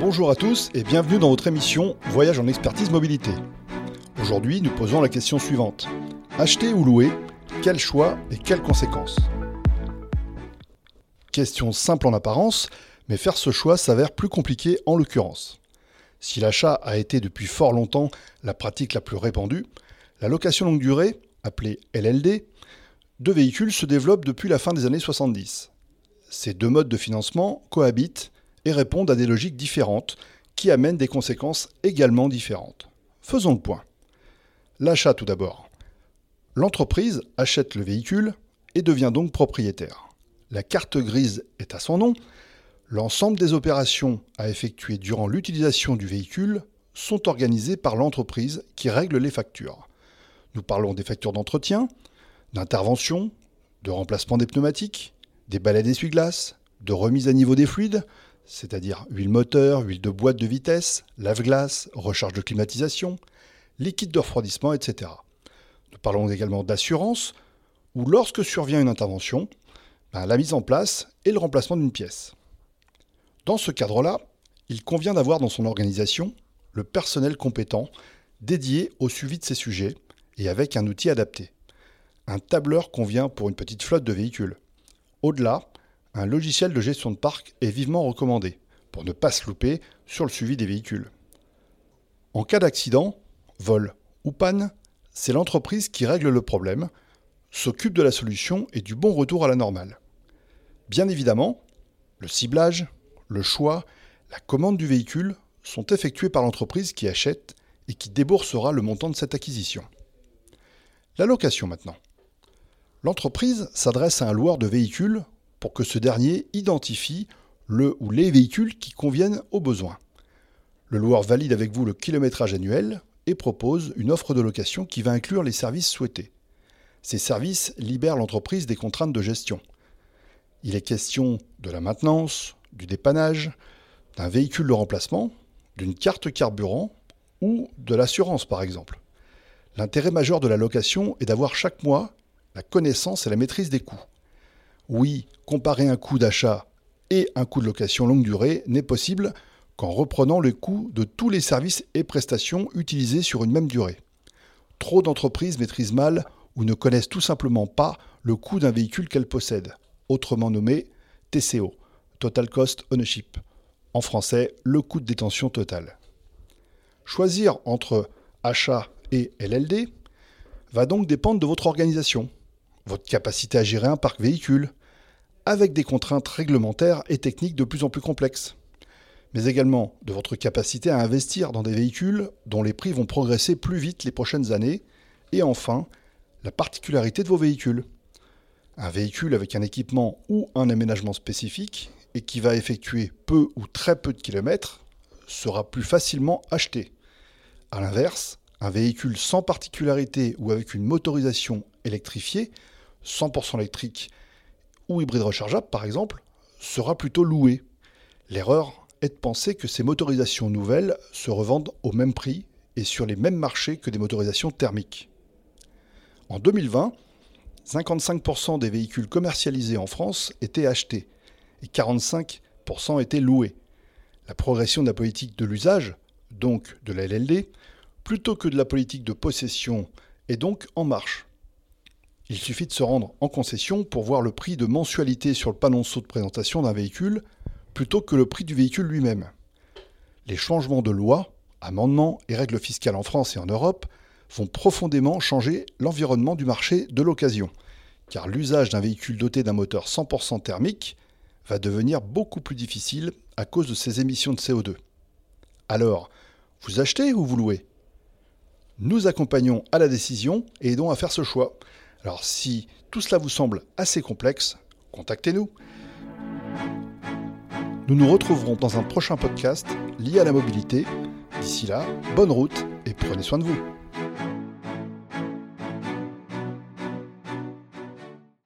Bonjour à tous et bienvenue dans votre émission Voyage en expertise mobilité. Aujourd'hui, nous posons la question suivante. Acheter ou louer Quel choix et quelles conséquences? Question simple en apparence, mais faire ce choix s'avère plus compliqué en l'occurrence. Si l'achat a été depuis fort longtemps la pratique la plus répandue, la location longue durée, appelée LLD, de véhicules se développe depuis la fin des années 70. Ces deux modes de financement cohabitent et répondent à des logiques différentes qui amènent des conséquences également différentes. Faisons le point. L'achat tout d'abord. L'entreprise achète le véhicule et devient donc propriétaire. La carte grise est à son nom. L'ensemble des opérations à effectuer durant l'utilisation du véhicule sont organisées par l'entreprise qui règle les factures. Nous parlons des factures d'entretien, d'intervention, de remplacement des pneumatiques, des balais d'essuie-glace, de remise à niveau des fluides, c'est-à-dire huile moteur, huile de boîte de vitesse, lave-glace, recharge de climatisation, liquide de refroidissement, etc. Nous parlons également d'assurance, où lorsque survient une intervention, ben, la mise en place et le remplacement d'une pièce. Dans ce cadre-là, il convient d'avoir dans son organisation le personnel compétent dédié au suivi de ces sujets et avec un outil adapté. Un tableur convient pour une petite flotte de véhicules. Au-delà, un logiciel de gestion de parc est vivement recommandé pour ne pas se louper sur le suivi des véhicules. En cas d'accident, vol ou panne, c'est l'entreprise qui règle le problème, s'occupe de la solution et du bon retour à la normale. Bien évidemment, le ciblage, le choix, la commande du véhicule sont effectués par l'entreprise qui achète et qui déboursera le montant de cette acquisition. La location maintenant. L'entreprise s'adresse à un loueur de véhicules pour que ce dernier identifie le ou les véhicules qui conviennent aux besoins. Le loueur valide avec vous le kilométrage annuel et propose une offre de location qui va inclure les services souhaités. Ces services libèrent l'entreprise des contraintes de gestion. Il est question de la maintenance, du dépannage, d'un véhicule de remplacement, d'une carte carburant ou de l'assurance par exemple. L'intérêt majeur de la location est d'avoir chaque mois la connaissance et la maîtrise des coûts. Oui, comparer un coût d'achat et un coût de location longue durée n'est possible qu'en reprenant le coût de tous les services et prestations utilisés sur une même durée. Trop d'entreprises maîtrisent mal ou ne connaissent tout simplement pas le coût d'un véhicule qu'elles possèdent, autrement nommé TCO, Total Cost Ownership. En français, le coût de détention total. Choisir entre achat et LLD va donc dépendre de votre organisation, votre capacité à gérer un parc véhicule, avec des contraintes réglementaires et techniques de plus en plus complexes, mais également de votre capacité à investir dans des véhicules dont les prix vont progresser plus vite les prochaines années, et enfin, la particularité de vos véhicules. Un véhicule avec un équipement ou un aménagement spécifique et qui va effectuer peu ou très peu de kilomètres sera plus facilement acheté. A l'inverse, un véhicule sans particularité ou avec une motorisation électrifiée, 100% électrique ou hybride rechargeable par exemple, sera plutôt loué. L'erreur est de penser que ces motorisations nouvelles se revendent au même prix et sur les mêmes marchés que des motorisations thermiques. En 2020, 55% des véhicules commercialisés en France étaient achetés et 45% étaient loués. La progression de la politique de l'usage, donc de la LLD, plutôt que de la politique de possession, est donc en marche. Il suffit de se rendre en concession pour voir le prix de mensualité sur le panonceau de présentation d'un véhicule plutôt que le prix du véhicule lui-même. Les changements de loi, amendements et règles fiscales en France et en Europe vont profondément changer l'environnement du marché de l'occasion, car l'usage d'un véhicule doté d'un moteur 100% thermique va devenir beaucoup plus difficile à cause de ses émissions de CO2. Alors, vous achetez ou vous louez? Nous accompagnons à la décision et aidons à faire ce choix. Alors si tout cela vous semble assez complexe, contactez-nous. Nous nous retrouverons dans un prochain podcast lié à la mobilité. D'ici là, bonne route et prenez soin de vous.